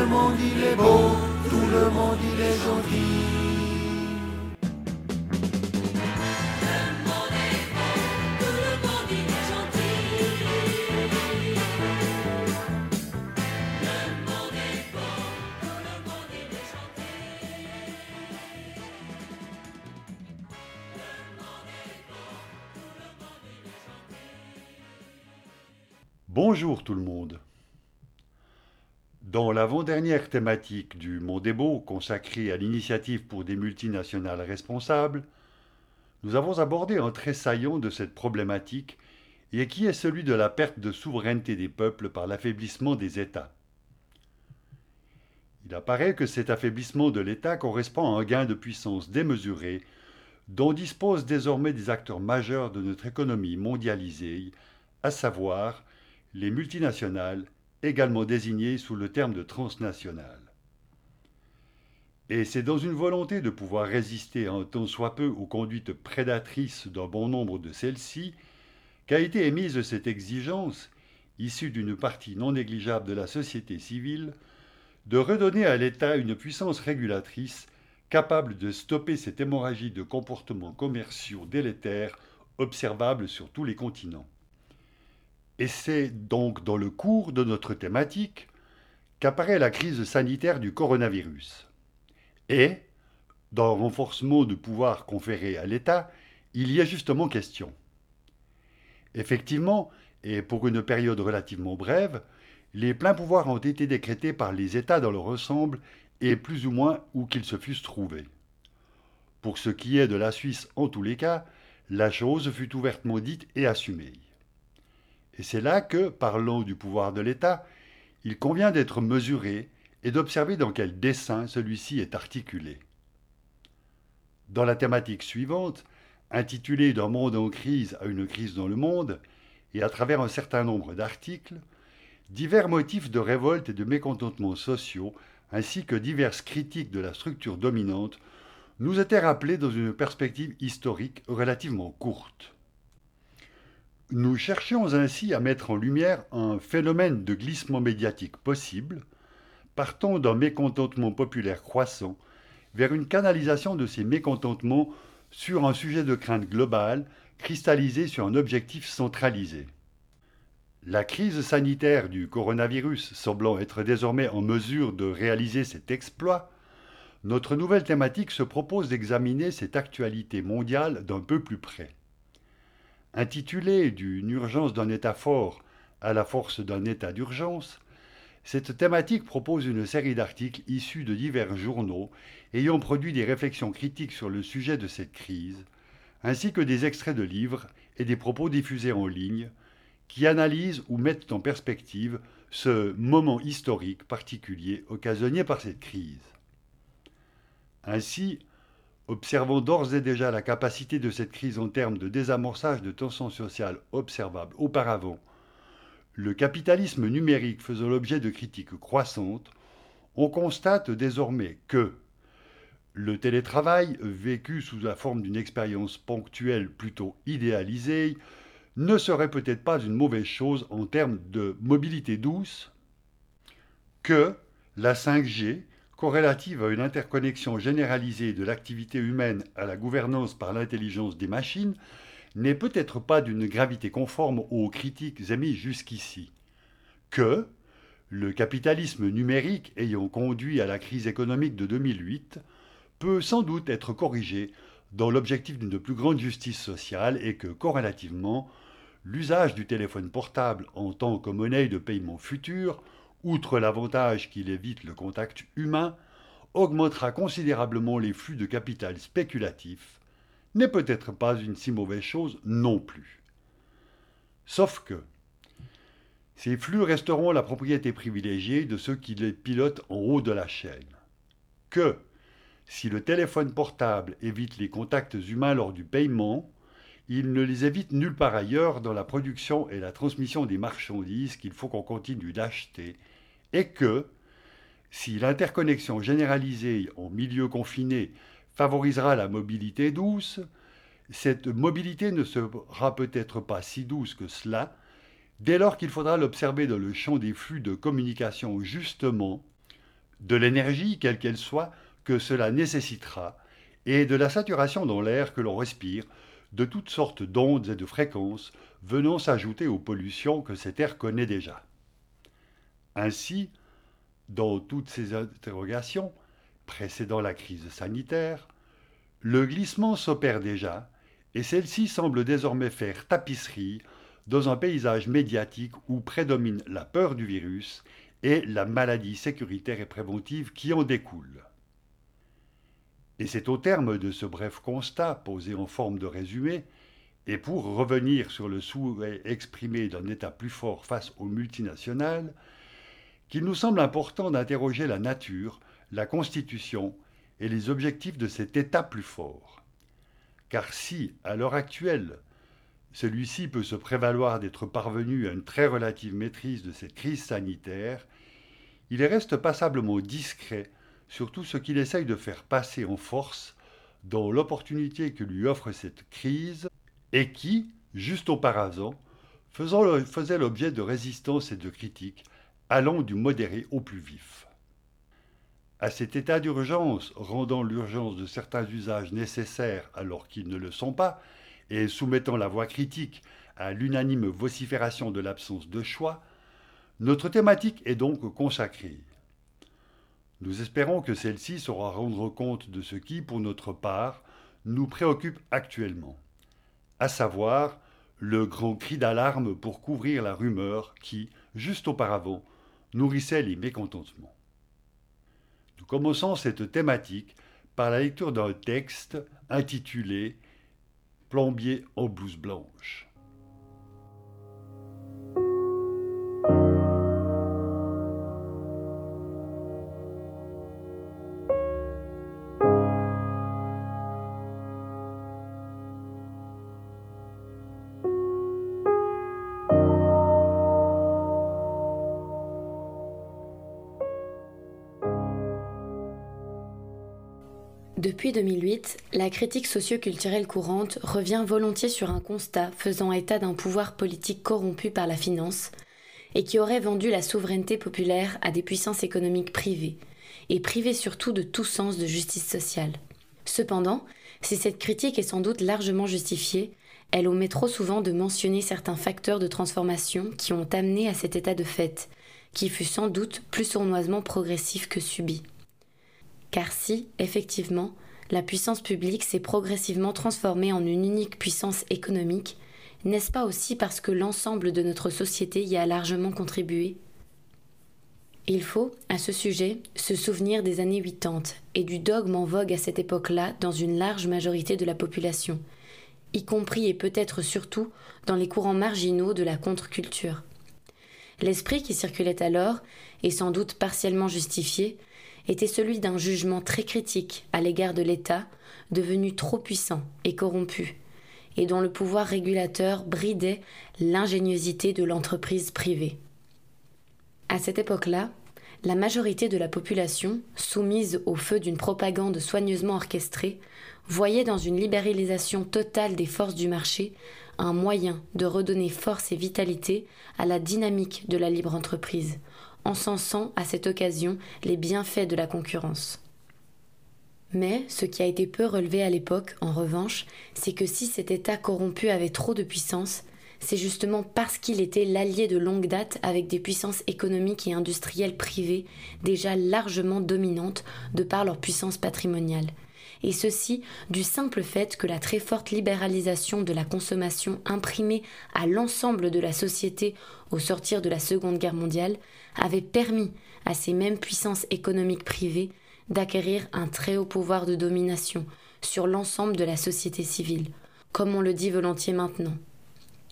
le monde il est beau, tout le monde il est gentil. Bonjour tout le monde. Dans l'avant-dernière thématique du est beau consacrée à l'initiative pour des multinationales responsables, nous avons abordé un trait saillant de cette problématique et qui est celui de la perte de souveraineté des peuples par l'affaiblissement des États. Il apparaît que cet affaiblissement de l'État correspond à un gain de puissance démesuré dont disposent désormais des acteurs majeurs de notre économie mondialisée, à savoir les multinationales, également désignées sous le terme de transnationales. Et c'est dans une volonté de pouvoir résister un tant soit peu aux conduites prédatrices d'un bon nombre de celles-ci qu'a été émise cette exigence, issue d'une partie non négligeable de la société civile, de redonner à l'État une puissance régulatrice capable de stopper cette hémorragie de comportements commerciaux délétères observables sur tous les continents. Et c'est donc dans le cours de notre thématique qu'apparaît la crise sanitaire du coronavirus. Et, dans le renforcement de pouvoir conféré à l'État, il y a justement question. Effectivement, et pour une période relativement brève, les pleins pouvoirs ont été décrétés par les États dans leur ensemble et plus ou moins où qu'ils se fussent trouvés. Pour ce qui est de la Suisse en tous les cas, la chose fut ouvertement dite et assumée. Et c'est là que, parlant du pouvoir de l'État, il convient d'être mesuré et d'observer dans quel dessin celui-ci est articulé. Dans la thématique suivante, intitulée D'un monde en crise à une crise dans le monde, et à travers un certain nombre d'articles, divers motifs de révolte et de mécontentement sociaux, ainsi que diverses critiques de la structure dominante, nous étaient rappelés dans une perspective historique relativement courte. Nous cherchions ainsi à mettre en lumière un phénomène de glissement médiatique possible, partant d'un mécontentement populaire croissant vers une canalisation de ces mécontentements sur un sujet de crainte globale cristallisé sur un objectif centralisé. La crise sanitaire du coronavirus semblant être désormais en mesure de réaliser cet exploit, notre nouvelle thématique se propose d'examiner cette actualité mondiale d'un peu plus près. Intitulée D'une urgence d'un État fort à la force d'un État d'urgence, cette thématique propose une série d'articles issus de divers journaux ayant produit des réflexions critiques sur le sujet de cette crise, ainsi que des extraits de livres et des propos diffusés en ligne qui analysent ou mettent en perspective ce moment historique particulier occasionné par cette crise. Ainsi, Observons d'ores et déjà la capacité de cette crise en termes de désamorçage de tensions sociales observables. Auparavant, le capitalisme numérique faisant l'objet de critiques croissantes, on constate désormais que le télétravail, vécu sous la forme d'une expérience ponctuelle plutôt idéalisée, ne serait peut-être pas une mauvaise chose en termes de mobilité douce, que la 5G, corrélative à une interconnexion généralisée de l'activité humaine à la gouvernance par l'intelligence des machines, n'est peut-être pas d'une gravité conforme aux critiques émises jusqu'ici. Que, le capitalisme numérique ayant conduit à la crise économique de 2008, peut sans doute être corrigé dans l'objectif d'une plus grande justice sociale et que, corrélativement, l'usage du téléphone portable en tant que monnaie de paiement futur outre l'avantage qu'il évite le contact humain, augmentera considérablement les flux de capital spéculatif, n'est peut-être pas une si mauvaise chose non plus. Sauf que ces flux resteront la propriété privilégiée de ceux qui les pilotent en haut de la chaîne. Que, si le téléphone portable évite les contacts humains lors du paiement, il ne les évite nulle part ailleurs dans la production et la transmission des marchandises qu'il faut qu'on continue d'acheter, et que, si l'interconnexion généralisée en milieu confiné favorisera la mobilité douce, cette mobilité ne sera peut-être pas si douce que cela, dès lors qu'il faudra l'observer dans le champ des flux de communication justement, de l'énergie, quelle qu'elle soit, que cela nécessitera, et de la saturation dans l'air que l'on respire de toutes sortes d'ondes et de fréquences venant s'ajouter aux pollutions que cet air connaît déjà. Ainsi, dans toutes ces interrogations, précédant la crise sanitaire, le glissement s'opère déjà, et celle-ci semble désormais faire tapisserie dans un paysage médiatique où prédomine la peur du virus et la maladie sécuritaire et préventive qui en découle. Et c'est au terme de ce bref constat posé en forme de résumé, et pour revenir sur le souhait exprimé d'un État plus fort face aux multinationales, qu'il nous semble important d'interroger la nature, la constitution et les objectifs de cet État plus fort. Car si, à l'heure actuelle, celui-ci peut se prévaloir d'être parvenu à une très relative maîtrise de cette crise sanitaire, il reste passablement discret sur tout ce qu'il essaye de faire passer en force dans l'opportunité que lui offre cette crise et qui, juste auparavant, faisait l'objet de résistance et de critiques, allant du modéré au plus vif. À cet état d'urgence, rendant l'urgence de certains usages nécessaires alors qu'ils ne le sont pas, et soumettant la voix critique à l'unanime vocifération de l'absence de choix, notre thématique est donc consacrée. Nous espérons que celle-ci saura rendre compte de ce qui, pour notre part, nous préoccupe actuellement, à savoir le grand cri d'alarme pour couvrir la rumeur qui, juste auparavant, nourrissait les mécontentements. Nous commençons cette thématique par la lecture d'un texte intitulé plombier en blouse blanche. Depuis 2008, la critique socio-culturelle courante revient volontiers sur un constat faisant état d'un pouvoir politique corrompu par la finance et qui aurait vendu la souveraineté populaire à des puissances économiques privées, et privées surtout de tout sens de justice sociale. Cependant, si cette critique est sans doute largement justifiée, elle omet trop souvent de mentionner certains facteurs de transformation qui ont amené à cet état de fait, qui fut sans doute plus sournoisement progressif que subi. Car si, effectivement, la puissance publique s'est progressivement transformée en une unique puissance économique, n'est-ce pas aussi parce que l'ensemble de notre société y a largement contribué? Il faut, à ce sujet, se souvenir des années 80 et du dogme en vogue à cette époque-là dans une large majorité de la population, y compris et peut-être surtout dans les courants marginaux de la contre-culture. L'esprit qui circulait alors, et sans doute partiellement justifié, était celui d'un jugement très critique à l'égard de l'État, devenu trop puissant et corrompu, et dont le pouvoir régulateur bridait l'ingéniosité de l'entreprise privée. À cette époque-là, la majorité de la population, soumise au feu d'une propagande soigneusement orchestrée, voyait dans une libéralisation totale des forces du marché un moyen de redonner force et vitalité à la dynamique de la libre entreprise, encensant à cette occasion les bienfaits de la concurrence. Mais ce qui a été peu relevé à l'époque, en revanche, c'est que si cet État corrompu avait trop de puissance, c'est justement parce qu'il était l'allié de longue date avec des puissances économiques et industrielles privées déjà largement dominantes de par leur puissance patrimoniale, et ceci du simple fait que la très forte libéralisation de la consommation imprimée à l'ensemble de la société au sortir de la Seconde Guerre mondiale avait permis à ces mêmes puissances économiques privées d'acquérir un très haut pouvoir de domination sur l'ensemble de la société civile, comme on le dit volontiers maintenant.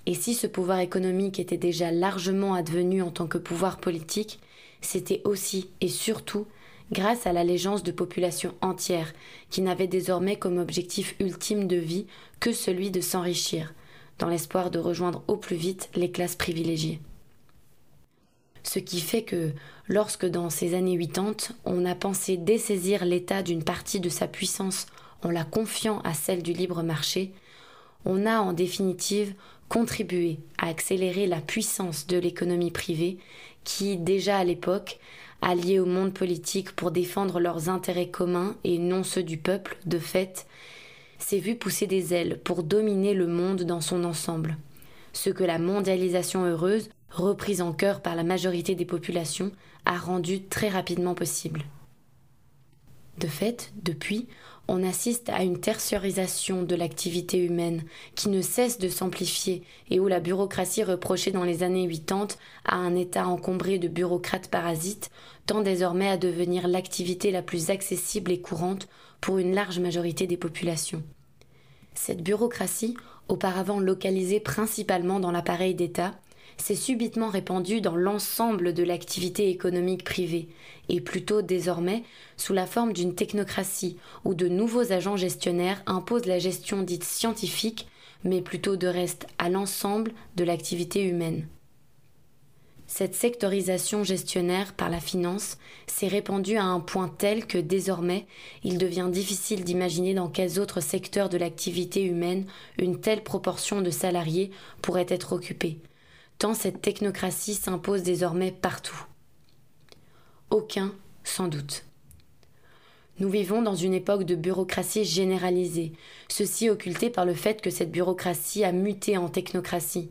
Et si ce pouvoir économique était déjà largement advenu en tant que pouvoir politique, c'était aussi et surtout grâce à l'allégeance de populations entières qui n'avaient désormais comme objectif ultime de vie que celui de s'enrichir, dans l'espoir de rejoindre au plus vite les classes privilégiées. Ce qui fait que, lorsque dans ces années 80, on a pensé dessaisir l'État d'une partie de sa puissance en la confiant à celle du libre marché, on a en définitive contribué à accélérer la puissance de l'économie privée qui, déjà à l'époque, alliés au monde politique pour défendre leurs intérêts communs et non ceux du peuple, de fait, s'est vu pousser des ailes pour dominer le monde dans son ensemble. Ce que la mondialisation heureuse, reprise en cœur par la majorité des populations, a rendu très rapidement possible. De fait, depuis, on assiste à une tertiarisation de l'activité humaine qui ne cesse de s'amplifier et où la bureaucratie reprochée dans les années 80 à un État encombré de bureaucrates parasites tend désormais à devenir l'activité la plus accessible et courante pour une large majorité des populations. Cette bureaucratie, auparavant localisée principalement dans l'appareil d'État, s'est subitement répandue dans l'ensemble de l'activité économique privée, et plutôt désormais sous la forme d'une technocratie où de nouveaux agents gestionnaires imposent la gestion dite scientifique, mais plutôt de reste à l'ensemble de l'activité humaine. Cette sectorisation gestionnaire par la finance s'est répandue à un point tel que désormais il devient difficile d'imaginer dans quels autres secteurs de l'activité humaine une telle proportion de salariés pourrait être occupée, tant cette technocratie s'impose désormais partout. Aucun, sans doute. Nous vivons dans une époque de bureaucratie généralisée, ceci occulté par le fait que cette bureaucratie a muté en technocratie.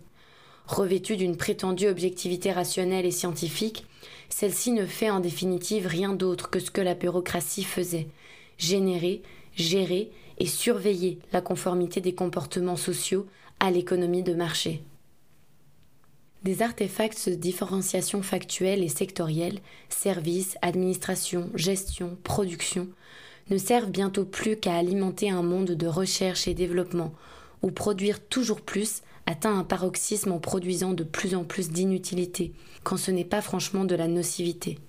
Revêtue d'une prétendue objectivité rationnelle et scientifique, celle-ci ne fait en définitive rien d'autre que ce que la bureaucratie faisait générer, gérer et surveiller la conformité des comportements sociaux à l'économie de marché. Des artefacts de différenciation factuelle et sectorielle, services, administration, gestion, production, ne servent bientôt plus qu'à alimenter un monde de recherche et développement, où produire toujours plus atteint un paroxysme en produisant de plus en plus d'inutilité, quand ce n'est pas franchement de la nocivité.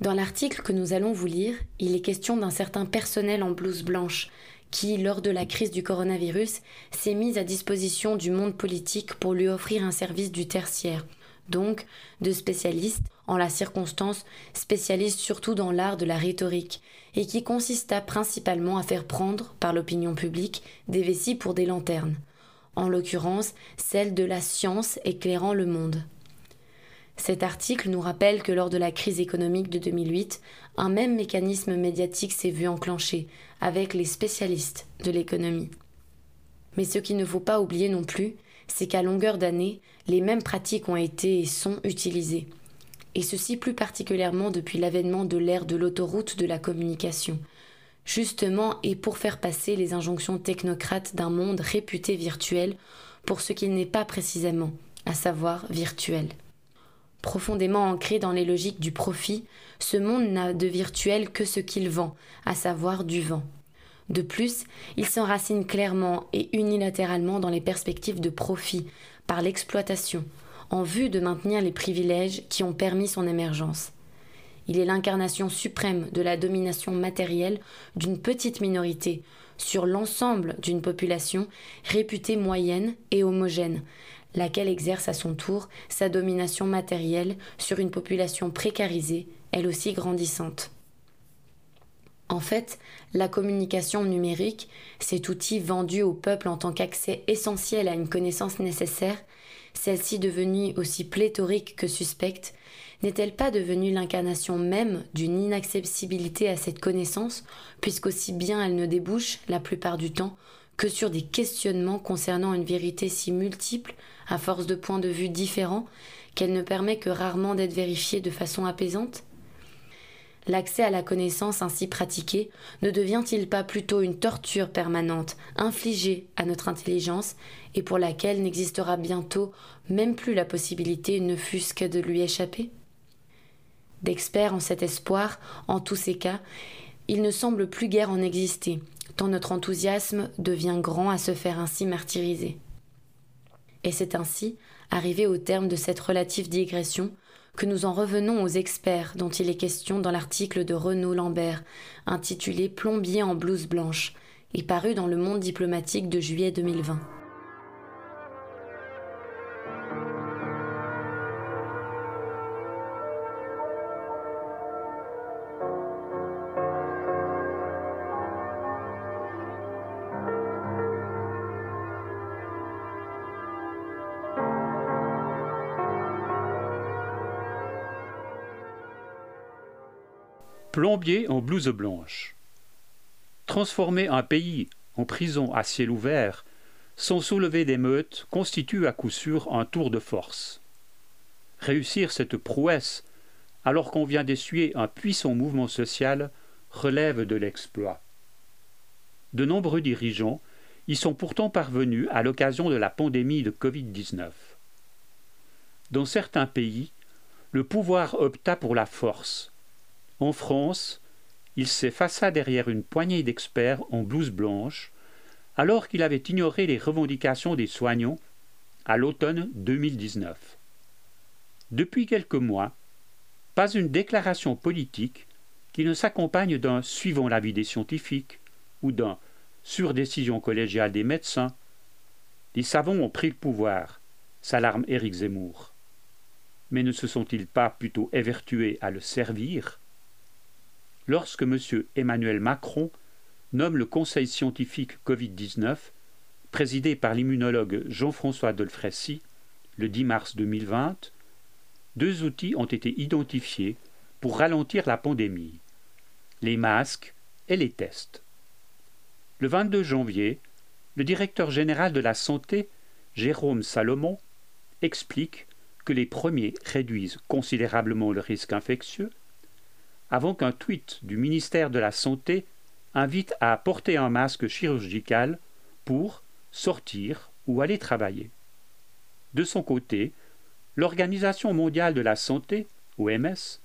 Dans l'article que nous allons vous lire, il est question d'un certain personnel en blouse blanche qui, lors de la crise du coronavirus, s'est mise à disposition du monde politique pour lui offrir un service du tertiaire, donc de spécialistes, en la circonstance spécialistes surtout dans l'art de la rhétorique, et qui consista principalement à faire prendre, par l'opinion publique, des vessies pour des lanternes, en l'occurrence celle de la science éclairant le monde. Cet article nous rappelle que lors de la crise économique de 2008, un même mécanisme médiatique s'est vu enclencher avec les spécialistes de l'économie. Mais ce qu'il ne faut pas oublier non plus, c'est qu'à longueur d'année, les mêmes pratiques ont été et sont utilisées. Et ceci plus particulièrement depuis l'avènement de l'ère de l'autoroute de la communication, justement et pour faire passer les injonctions technocrates d'un monde réputé virtuel pour ce qu'il n'est pas précisément, à savoir virtuel. Profondément ancré dans les logiques du profit, ce monde n'a de virtuel que ce qu'il vend, à savoir du vent. De plus, il s'enracine clairement et unilatéralement dans les perspectives de profit, par l'exploitation, en vue de maintenir les privilèges qui ont permis son émergence. Il est l'incarnation suprême de la domination matérielle d'une petite minorité sur l'ensemble d'une population réputée moyenne et homogène, laquelle exerce à son tour sa domination matérielle sur une population précarisée, elle aussi grandissante. En fait, la communication numérique, cet outil vendu au peuple en tant qu'accès essentiel à une connaissance nécessaire, celle-ci devenue aussi pléthorique que suspecte, n'est-elle pas devenue l'incarnation même d'une inaccessibilité à cette connaissance, puisqu'aussi bien elle ne débouche, la plupart du temps, que sur des questionnements concernant une vérité si multiple, à force de points de vue différents, qu'elle ne permet que rarement d'être vérifiée de façon apaisante? L'accès à la connaissance ainsi pratiquée ne devient-il pas plutôt une torture permanente infligée à notre intelligence et pour laquelle n'existera bientôt même plus la possibilité ne fût-ce que de lui échapper? D'experts en cet espoir, en tous ces cas, il ne semble plus guère en exister, tant notre enthousiasme devient grand à se faire ainsi martyriser. Et c'est ainsi, arrivé au terme de cette relative digression, que nous en revenons aux experts dont il est question dans l'article de Renaud Lambert, intitulé Plombier en blouse blanche, et paru dans le Monde diplomatique de juillet 2020. En blouse blanche. Transformer un pays en prison à ciel ouvert sans soulever d'émeutes constitue à coup sûr un tour de force. Réussir cette prouesse alors qu'on vient d'essuyer un puissant mouvement social relève de l'exploit. De nombreux dirigeants y sont pourtant parvenus à l'occasion de la pandémie de Covid-19. Dans certains pays, le pouvoir opta pour la force. En France, il s'effaça derrière une poignée d'experts en blouse blanche, alors qu'il avait ignoré les revendications des soignants à l'automne 2019. Depuis quelques mois, pas une déclaration politique qui ne s'accompagne d'un suivant l'avis des scientifiques ou d'un sur décision collégiale des médecins. Les savants ont pris le pouvoir, s'alarme Éric Zemmour. Mais ne se sont-ils pas plutôt évertués à le servir? Lorsque M. Emmanuel Macron nomme le Conseil scientifique Covid-19, présidé par l'immunologue Jean-François Dolfressy, le 10 mars 2020, deux outils ont été identifiés pour ralentir la pandémie les masques et les tests. Le 22 janvier, le directeur général de la santé, Jérôme Salomon, explique que les premiers réduisent considérablement le risque infectieux, avant qu'un tweet du ministère de la Santé invite à porter un masque chirurgical pour sortir ou aller travailler. De son côté, l'Organisation mondiale de la santé, OMS,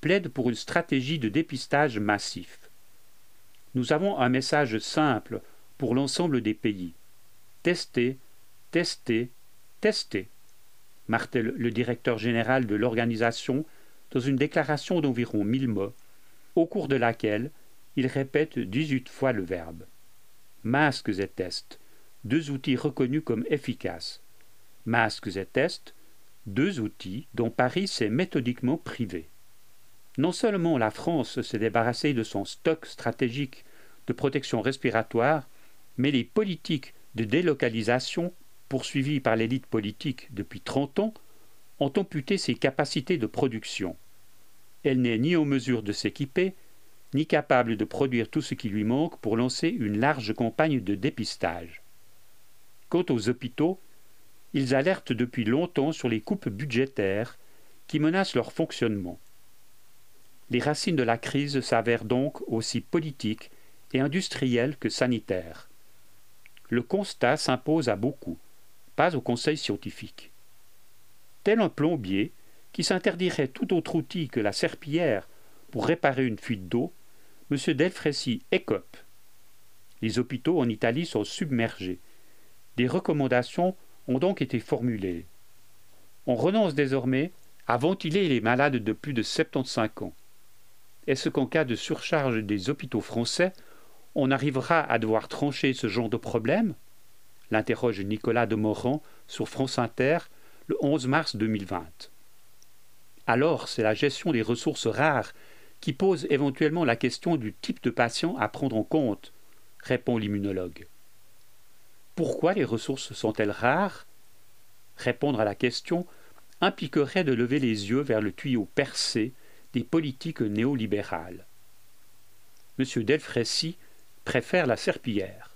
plaide pour une stratégie de dépistage massif. Nous avons un message simple pour l'ensemble des pays. Tester, tester, tester, martèle le directeur général de l'organisation dans une déclaration d'environ mille mots, au cours de laquelle il répète dix-huit fois le verbe. Masques et tests, deux outils reconnus comme efficaces. Masques et tests, deux outils dont Paris s'est méthodiquement privé. Non seulement la France s'est débarrassée de son stock stratégique de protection respiratoire, mais les politiques de délocalisation poursuivies par l'élite politique depuis 30 ans ont amputé ses capacités de production. Elle n'est ni en mesure de s'équiper, ni capable de produire tout ce qui lui manque pour lancer une large campagne de dépistage. Quant aux hôpitaux, ils alertent depuis longtemps sur les coupes budgétaires qui menacent leur fonctionnement. Les racines de la crise s'avèrent donc aussi politiques et industrielles que sanitaires. Le constat s'impose à beaucoup, pas au conseil scientifique. Tel un plombier qui s'interdirait tout autre outil que la serpillière pour réparer une fuite d'eau, M. Delfrécy écope. Les hôpitaux en Italie sont submergés. Des recommandations ont donc été formulées. On renonce désormais à ventiler les malades de plus de 75 ans. Est-ce qu'en cas de surcharge des hôpitaux français, on arrivera à devoir trancher ce genre de problème? L'interroge Nicolas Demorand sur France Inter le 11 mars 2020. Alors, c'est la gestion des ressources rares qui pose éventuellement la question du type de patient à prendre en compte, répond l'immunologue. Pourquoi les ressources sont-elles rares? Répondre à la question impliquerait de lever les yeux vers le tuyau percé des politiques néolibérales. M. Delfrécy préfère la serpillière.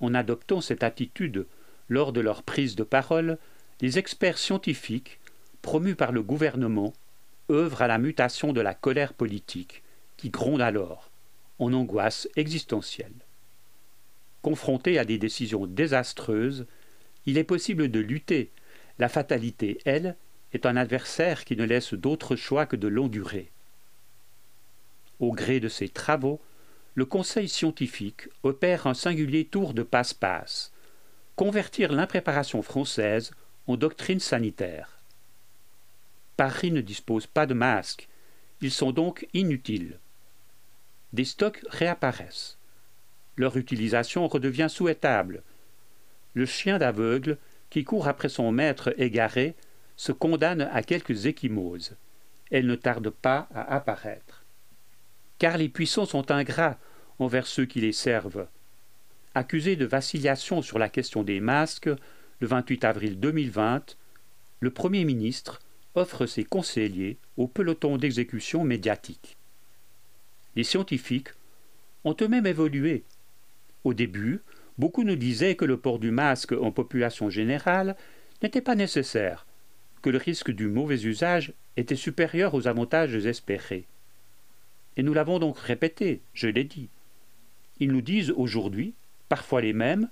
En adoptant cette attitude lors de leur prise de parole, les experts scientifiques, promus par le gouvernement, œuvrent à la mutation de la colère politique, qui gronde alors, en angoisse existentielle. Confronté à des décisions désastreuses, il est possible de lutter. La fatalité, elle, est un adversaire qui ne laisse d'autre choix que de l'endurer. Au gré de ses travaux, le Conseil scientifique opère un singulier tour de passe-passe, convertir l'impréparation française en doctrine sanitaire. Paris ne dispose pas de masques, ils sont donc inutiles. Des stocks réapparaissent. Leur utilisation redevient souhaitable. Le chien d'aveugle, qui court après son maître égaré, se condamne à quelques échymoses. Elle ne tarde pas à apparaître. Car les puissants sont ingrats envers ceux qui les servent. Accusé de vacillation sur la question des masques, le 28 avril 2020, le Premier ministre offre ses conseillers au peloton d'exécution médiatique. Les scientifiques ont eux-mêmes évolué. Au début, beaucoup nous disaient que le port du masque en population générale n'était pas nécessaire, que le risque du mauvais usage était supérieur aux avantages espérés. Et nous l'avons donc répété, je l'ai dit. Ils nous disent aujourd'hui, parfois les mêmes,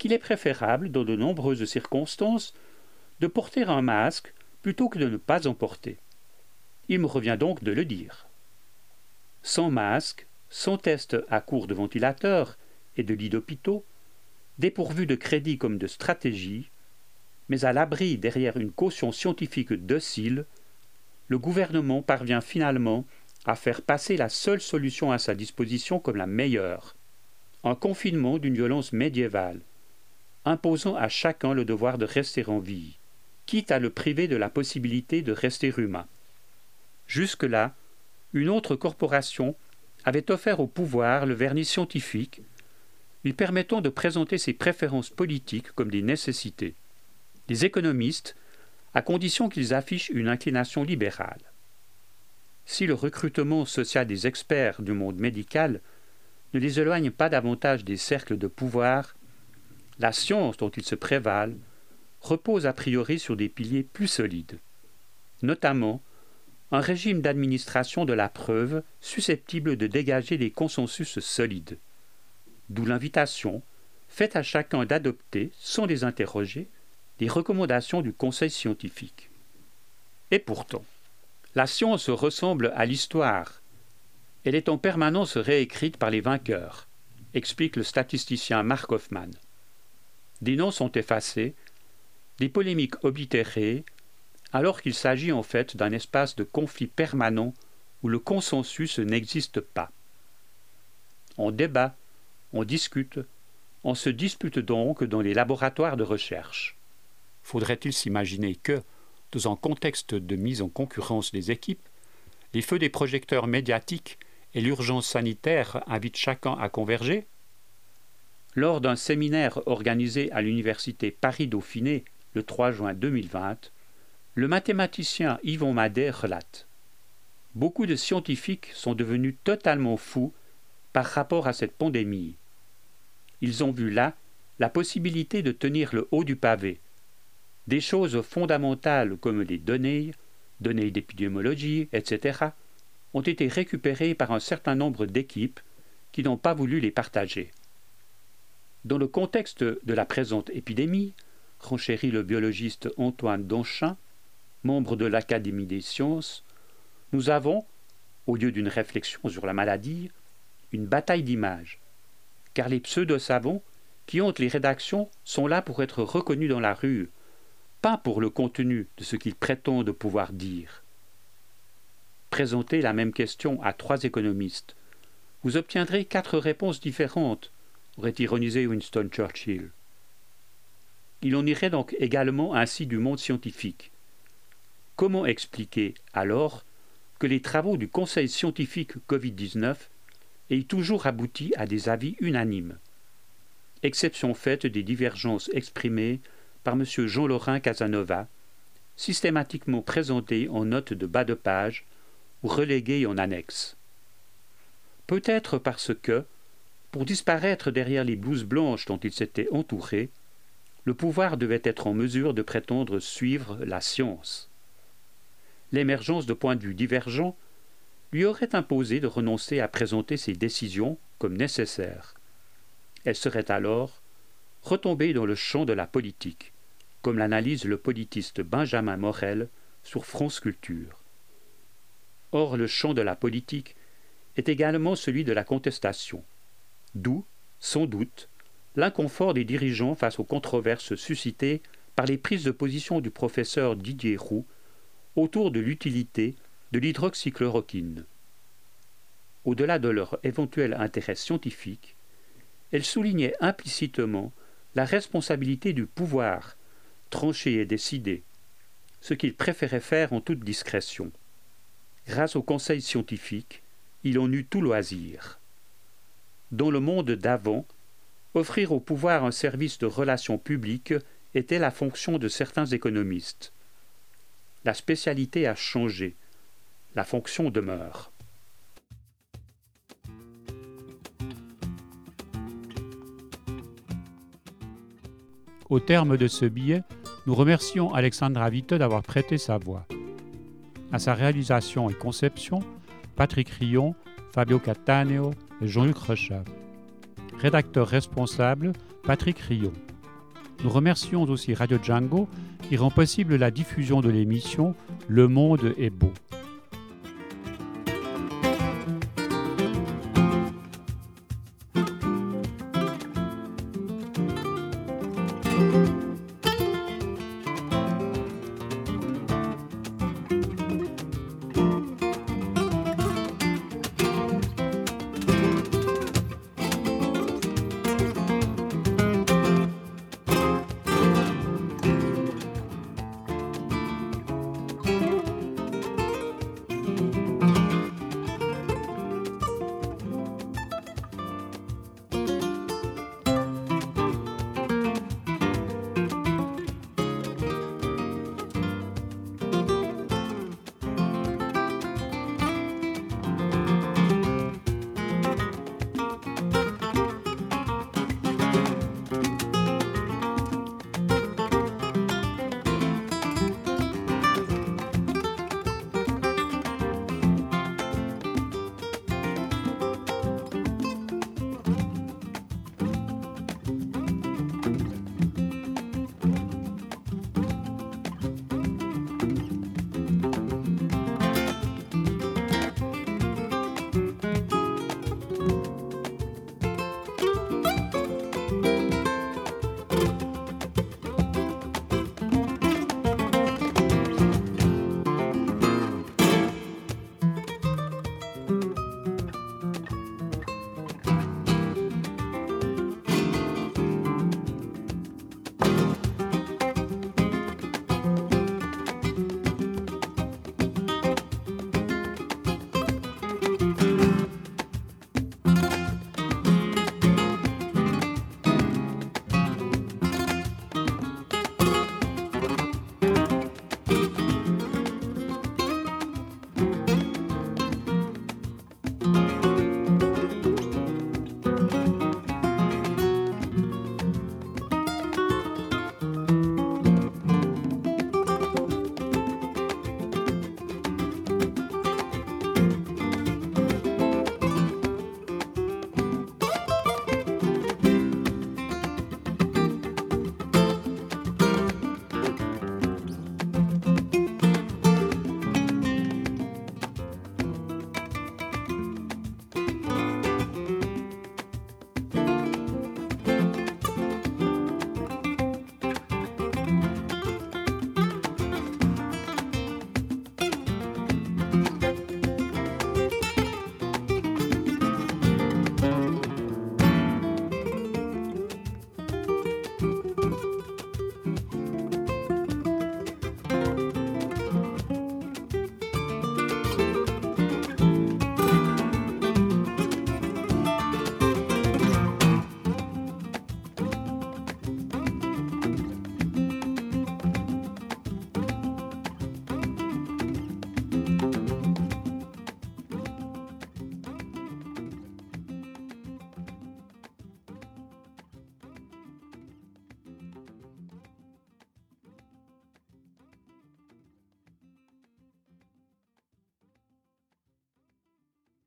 qu'il est préférable, dans de nombreuses circonstances, de porter un masque plutôt que de ne pas en porter. Il me revient donc de le dire. Sans masque, sans test à court de ventilateurs et de lits d'hôpitaux, dépourvu de crédit comme de stratégie, mais à l'abri derrière une caution scientifique docile, le gouvernement parvient finalement à faire passer la seule solution à sa disposition comme la meilleure, un confinement d'une violence médiévale, imposant à chacun le devoir de rester en vie, quitte à le priver de la possibilité de rester humain. Jusque-là, une autre corporation avait offert au pouvoir le vernis scientifique, lui permettant de présenter ses préférences politiques comme des nécessités. Les économistes, à condition qu'ils affichent une inclination libérale. Si le recrutement social des experts du monde médical ne les éloigne pas davantage des cercles de pouvoir, la science dont ils se prévalent repose a priori sur des piliers plus solides, notamment un régime d'administration de la preuve susceptible de dégager des consensus solides. D'où l'invitation, faite à chacun d'adopter, sans les interroger, les recommandations du Conseil scientifique. Et pourtant, la science ressemble à l'histoire. Elle est en permanence réécrite par les vainqueurs, explique le statisticien Mark Hoffman. Des noms sont effacés, des polémiques oblitérées, alors qu'il s'agit en fait d'un espace de conflit permanent où le consensus n'existe pas. On débat, on discute, on se dispute donc dans les laboratoires de recherche. Faudrait-il s'imaginer que, dans un contexte de mise en concurrence des équipes, les feux des projecteurs médiatiques et l'urgence sanitaire invitent chacun à converger? Lors d'un séminaire organisé à l'université Paris-Dauphiné le 3 juin 2020, le mathématicien Yvon Madet relate Beaucoup de scientifiques sont devenus totalement fous par rapport à cette pandémie. Ils ont vu là la possibilité de tenir le haut du pavé. Des choses fondamentales comme les données, données d'épidémiologie, etc., ont été récupérées par un certain nombre d'équipes qui n'ont pas voulu les partager. Dans le contexte de la présente épidémie, renchérit le biologiste Antoine Donchin, membre de l'Académie des sciences, nous avons, au lieu d'une réflexion sur la maladie, une bataille d'images. Car les pseudo-savants qui ont les rédactions sont là pour être reconnus dans la rue, pas pour le contenu de ce qu'ils prétendent pouvoir dire. Présentez la même question à trois économistes. Vous obtiendrez quatre réponses différentes, aurait ironisé Winston Churchill. Il en irait donc également ainsi du monde scientifique. Comment expliquer alors que les travaux du Conseil scientifique Covid-19 aient toujours abouti à des avis unanimes? Exception faite des divergences exprimées par M. Jean-Laurent Casanova, systématiquement présentées en notes de bas de page ou reléguées en annexe. Peut-être parce que, pour disparaître derrière les blouses blanches dont il s'était entouré, le pouvoir devait être en mesure de prétendre suivre la science l'émergence de points de vue divergents lui aurait imposé de renoncer à présenter ses décisions comme nécessaires. Elle serait alors retombée dans le champ de la politique, comme l'analyse le politiste Benjamin Morel sur France Culture. Or, le champ de la politique est également celui de la contestation, d'où, sans doute, l'inconfort des dirigeants face aux controverses suscitées par les prises de position du professeur Didier Roux autour de l'utilité de l'hydroxychloroquine. Au-delà de leur éventuel intérêt scientifique, elle soulignait implicitement la responsabilité du pouvoir, tranché et décidé, ce qu'il préférait faire en toute discrétion. Grâce au conseil scientifique, il en eut tout loisir dans le monde d'avant, offrir au pouvoir un service de relations publiques était la fonction de certains économistes. La spécialité a changé. La fonction demeure. Au terme de ce billet, nous remercions Alexandra Vite d'avoir prêté sa voix. À sa réalisation et conception, Patrick Rion, Fabio Cattaneo, Jean-Luc Rechat. Rédacteur responsable, Patrick Rion. Nous remercions aussi Radio Django qui rend possible la diffusion de l'émission Le Monde est beau.